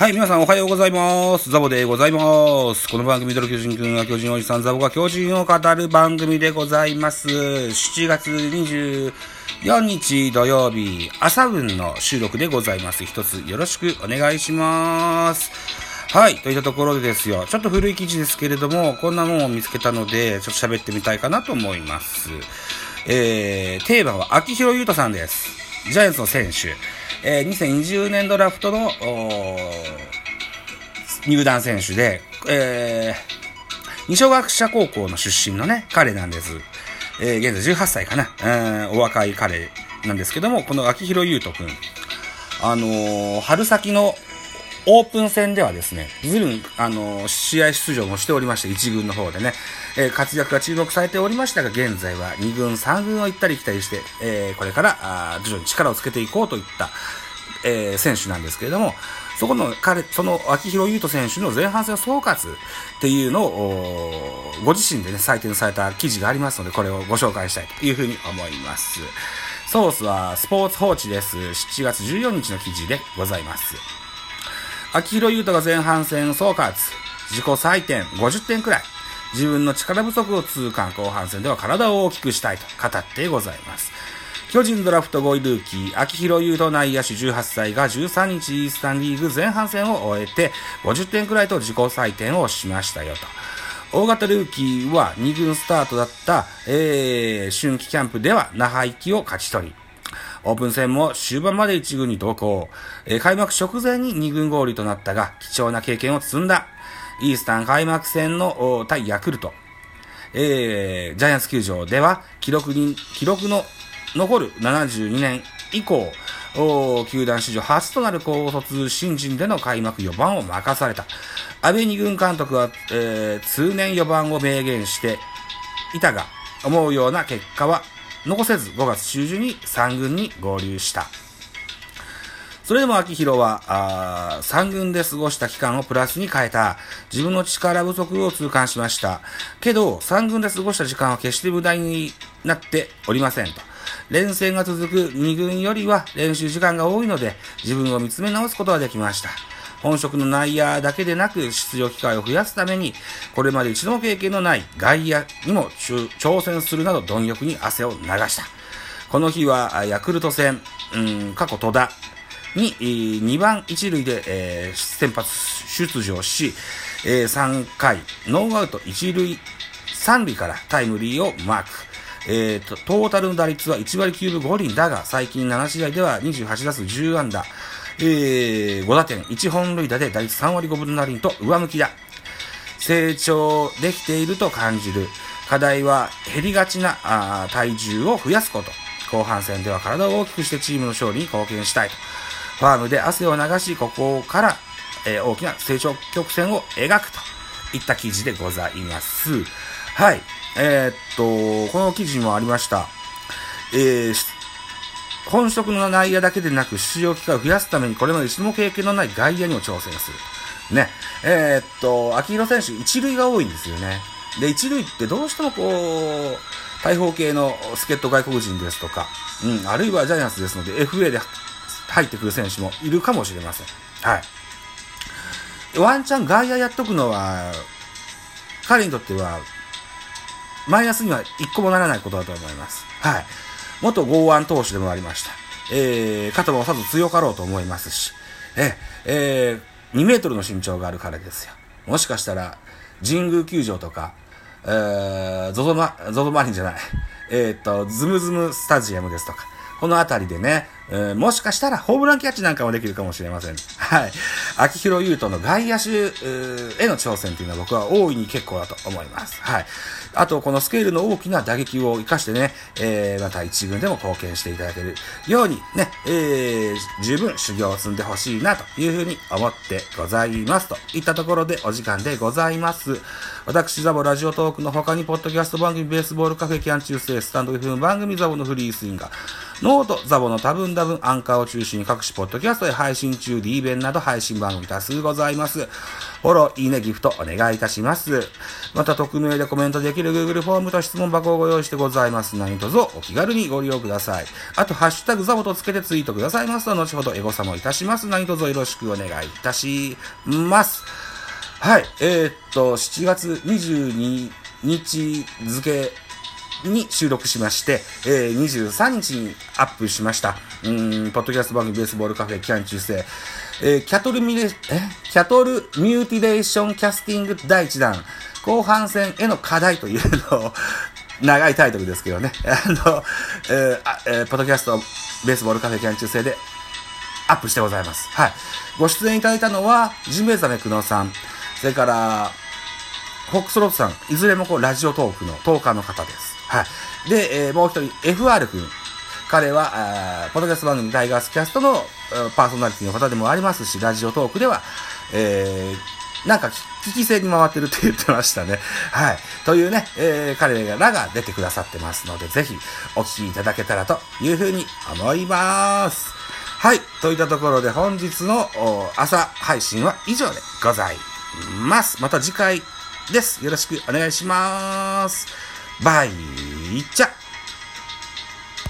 はい、皆さんおはようございます。ザボでございます。この番組、ドル巨人くんが巨人おじさんザボが巨人を語る番組でございます。7月24日土曜日、朝分の収録でございます。一つよろしくお願いします。はい。といったところでですよ。ちょっと古い記事ですけれども、こんなもんを見つけたので、ちょっと喋ってみたいかなと思います。えー、テーマは秋広優太さんです。ジャイアンツの選手。えー、2020年ドラフトの入団選手で、えー、二松学舎高校の出身のね、彼なんです。えー、現在18歳かな、えー、お若い彼なんですけども、この秋広優斗くん、あのー、春先のオープン戦ではですね、ずるん、あの、試合出場もしておりまして、1軍の方でね、えー、活躍が注目されておりましたが、現在は2軍、3軍を行ったり来たりして、えー、これから、あ徐々に力をつけていこうといった、えー、選手なんですけれども、そこの彼、その秋広優斗選手の前半戦総括っていうのを、ご自身でね、採点された記事がありますので、これをご紹介したいというふうに思います。ソースはスポーツ報知です。7月14日の記事でございます。秋広優斗が前半戦総括、自己採点50点くらい。自分の力不足を痛感後半戦では体を大きくしたいと語ってございます。巨人ドラフト5位ルーキー、秋広優斗内野手18歳が13日イースタンリーグ前半戦を終えて50点くらいと自己採点をしましたよと。大型ルーキーは2軍スタートだった、えー、春季キャンプでは那覇行きを勝ち取り、オープン戦も終盤まで1軍に同行。え、開幕直前に2軍合流となったが、貴重な経験を積んだ。イースタン開幕戦の対ヤクルト。えー、ジャイアンツ球場では、記録に、記録の残る72年以降、球団史上初となる高卒新人での開幕4番を任された。安倍二軍監督は、えー、通年4番を明言していたが、思うような結果は残せず5月中旬に3軍に合流した。それでも秋広は、あ3軍で過ごした期間をプラスに変えた。自分の力不足を痛感しました。けど、3軍で過ごした時間は決して無駄になっておりませんと。連戦が続く2軍よりは練習時間が多いので、自分を見つめ直すことができました。本職の内野だけでなく出場機会を増やすために、これまで一度も経験のない外野にも挑戦するなど貪欲に汗を流した。この日はヤクルト戦、うん、過去戸田に2番1塁で、えー、先発出場し、えー、3回ノーアウト1塁3塁からタイムリーをマーク。えーと、トータルの打率は1割9分5厘だが、最近7試合では28打数10安打、えー、5打点、1本塁打で打率3割5分の厘と上向きだ。成長できていると感じる。課題は減りがちなあ体重を増やすこと。後半戦では体を大きくしてチームの勝利に貢献したいと。ファームで汗を流し、ここから、えー、大きな成長曲線を描くといった記事でございます。はい。えー、っと、この記事にもありました。えー、本職の内野だけでなく出場機会を増やすためにこれまで一度も経験のない外野にも挑戦する。ね。えー、っと、秋広選手、一塁が多いんですよね。で、一塁ってどうしてもこう、大砲系の助っ人外国人ですとか、うん、あるいはジャイアンツですので、FA で入ってくる選手もいるかもしれません。はい。ワンチャン外野やっとくのは、彼にとっては、マイナスには一個もならないことだと思います。はい。元剛腕投手でもありました。えー、肩もさぞ強かろうと思いますし、え、えー、2メートルの身長がある彼ですよ。もしかしたら、神宮球場とか、えー、ゾゾマ、ゾゾマリンじゃない、えー、っと、ズムズムスタジアムですとか、この辺りでね、えー、もしかしたらホームランキャッチなんかもできるかもしれません。はい。秋広優斗の外野手への挑戦というのは僕は大いに結構だと思います。はい。あと、このスケールの大きな打撃を活かしてね、えー、また一軍でも貢献していただけるようにね、えー、十分修行を積んでほしいなというふうに思ってございます。といったところでお時間でございます。私、ザボラジオトークの他に、ポッドキャスト番組ベースボールカフェキャン中世スタンド FM 番組ザボのフリースインガー、ノート、ザボの多分多分、アンカーを中心に各種ポッドキャストで配信中、D 弁など配信番組多数ございます。フォロー、いいね、ギフトお願いいたします。また、匿名でコメントできる Google フォームと質問箱をご用意してございます何卒お気軽にご利用ください。あと、ハッシュタグザボとつけてツイートくださいますと、後ほどエゴサもいたします。何卒よろしくお願いいたします。はい、えー、っと、7月22日付に収録しまして、えー、23日にアップしました。うん、ポッドキャスト番組ベースボールカフェ期間中世。えー、キャトルミレ、え？キャトルミューティレーションキャスティング第1弾、後半戦への課題というのを、長いタイトルですけどね、あの、えー、えー、ポッドキャストベースボールカフェ期間中世でアップしてございます。はい。ご出演いただいたのは、ジンベエザメクノさん、それから、フォックスロットさん、いずれもこう、ラジオトークのトーカーの方です。はい。で、えー、もう一人、FR 君。彼は、ポッドキャスト番組タイガースキャストのパーソナリティの方でもありますし、ラジオトークでは、えー、なんか聞き戦に回ってるって言ってましたね。はい。というね、えー、彼らが出てくださってますので、ぜひお聞きいただけたらというふうに思います。はい。といったところで本日の朝配信は以上でございます。また次回です。よろしくお願いします。バイチャ